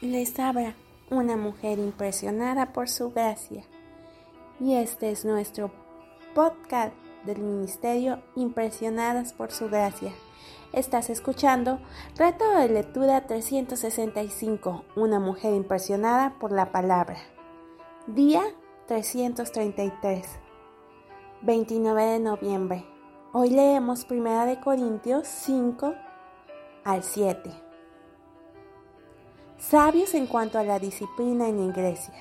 les habla una mujer impresionada por su gracia. Y este es nuestro podcast del Ministerio Impresionadas por su gracia. Estás escuchando Reto de Lectura 365, una mujer impresionada por la palabra. Día 333, 29 de noviembre. Hoy leemos 1 de Corintios 5 al 7. Sabios en cuanto a la disciplina en iglesia.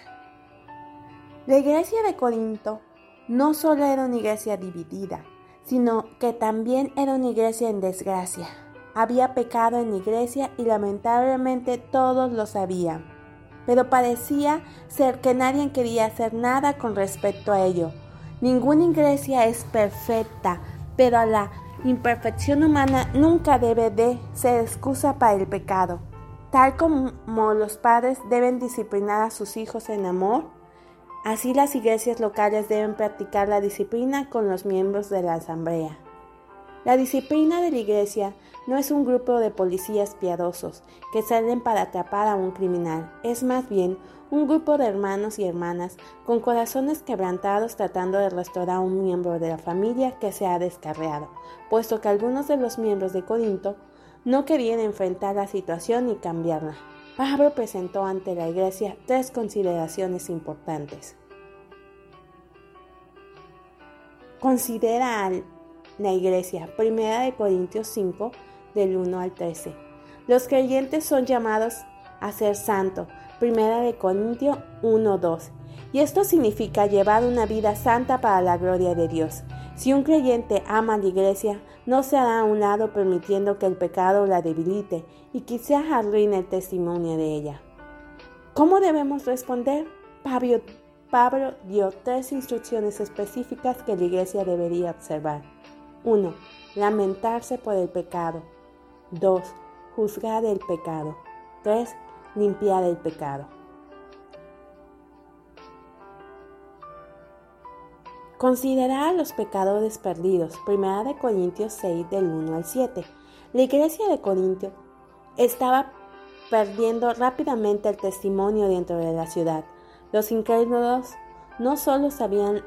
La iglesia de Corinto no solo era una iglesia dividida, sino que también era una iglesia en desgracia. Había pecado en iglesia y lamentablemente todos lo sabían, pero parecía ser que nadie quería hacer nada con respecto a ello. Ninguna iglesia es perfecta, pero la imperfección humana nunca debe de ser excusa para el pecado. Tal como los padres deben disciplinar a sus hijos en amor, así las iglesias locales deben practicar la disciplina con los miembros de la asamblea. La disciplina de la iglesia no es un grupo de policías piadosos que salen para atrapar a un criminal, es más bien un grupo de hermanos y hermanas con corazones quebrantados tratando de restaurar a un miembro de la familia que se ha descarriado, puesto que algunos de los miembros de Corinto no querían enfrentar la situación y cambiarla. Pablo presentó ante la iglesia tres consideraciones importantes. Considera a la iglesia, primera de Corintios 5, del 1 al 13. Los creyentes son llamados a ser santos, primera de Corintios 1, 2. Y esto significa llevar una vida santa para la gloria de Dios. Si un creyente ama a la iglesia, no se hará a un lado permitiendo que el pecado la debilite y quizás arruine el testimonio de ella. ¿Cómo debemos responder? Pablo, dio tres instrucciones específicas que la iglesia debería observar. 1. Lamentarse por el pecado. 2. Juzgar el pecado. 3. Limpiar el pecado. Considerar a los pecadores perdidos. Primera de Corintios 6 del 1 al 7. La iglesia de Corintio estaba perdiendo rápidamente el testimonio dentro de la ciudad. Los incrédulos no solo sabían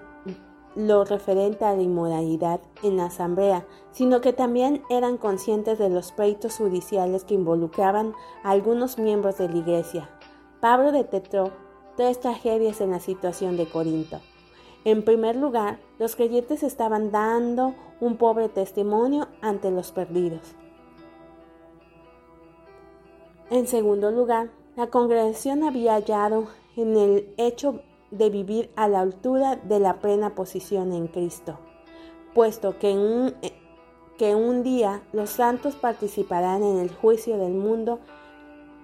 lo referente a la inmoralidad en la asamblea, sino que también eran conscientes de los pleitos judiciales que involucraban a algunos miembros de la iglesia. Pablo detectó tres tragedias en la situación de Corinto. En primer lugar, los creyentes estaban dando un pobre testimonio ante los perdidos. En segundo lugar, la congregación había hallado en el hecho de vivir a la altura de la plena posición en Cristo, puesto que un, que un día los santos participarán en el juicio del mundo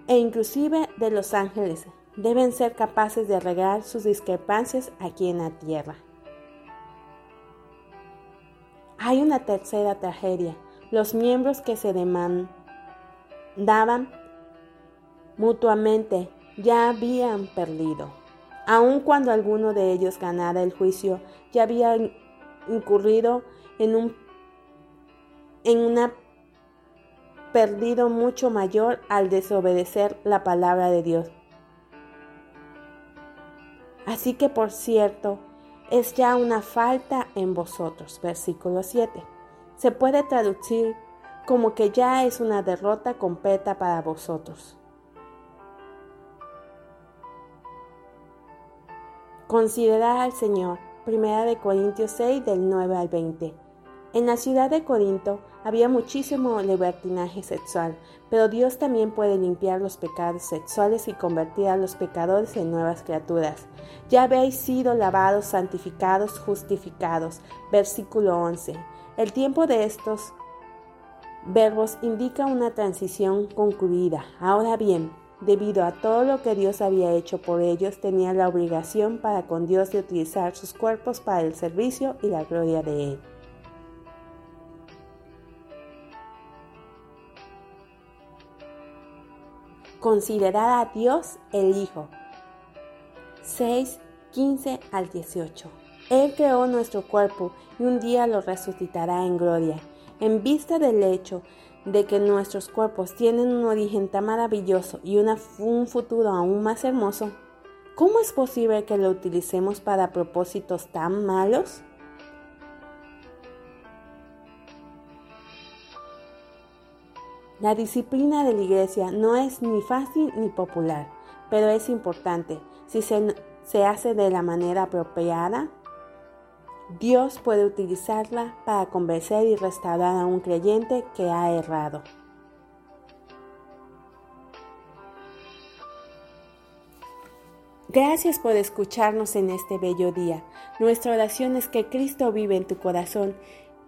e inclusive de los ángeles, deben ser capaces de arreglar sus discrepancias aquí en la tierra. Hay una tercera tragedia. Los miembros que se demandaban mutuamente ya habían perdido. Aun cuando alguno de ellos ganara el juicio, ya había incurrido en un en una perdido mucho mayor al desobedecer la palabra de Dios. Así que, por cierto, es ya una falta en vosotros. Versículo 7. Se puede traducir como que ya es una derrota completa para vosotros. Considerad al Señor. Primera de Corintios 6 del 9 al 20. En la ciudad de Corinto había muchísimo libertinaje sexual, pero Dios también puede limpiar los pecados sexuales y convertir a los pecadores en nuevas criaturas. Ya habéis sido lavados, santificados, justificados. Versículo 11. El tiempo de estos verbos indica una transición concluida. Ahora bien, debido a todo lo que Dios había hecho por ellos, tenía la obligación para con Dios de utilizar sus cuerpos para el servicio y la gloria de Él. Considerad a Dios el Hijo. 6, 15 al 18. Él creó nuestro cuerpo y un día lo resucitará en gloria. En vista del hecho de que nuestros cuerpos tienen un origen tan maravilloso y un futuro aún más hermoso, ¿cómo es posible que lo utilicemos para propósitos tan malos? La disciplina de la iglesia no es ni fácil ni popular, pero es importante. Si se, se hace de la manera apropiada, Dios puede utilizarla para convencer y restaurar a un creyente que ha errado. Gracias por escucharnos en este bello día. Nuestra oración es que Cristo vive en tu corazón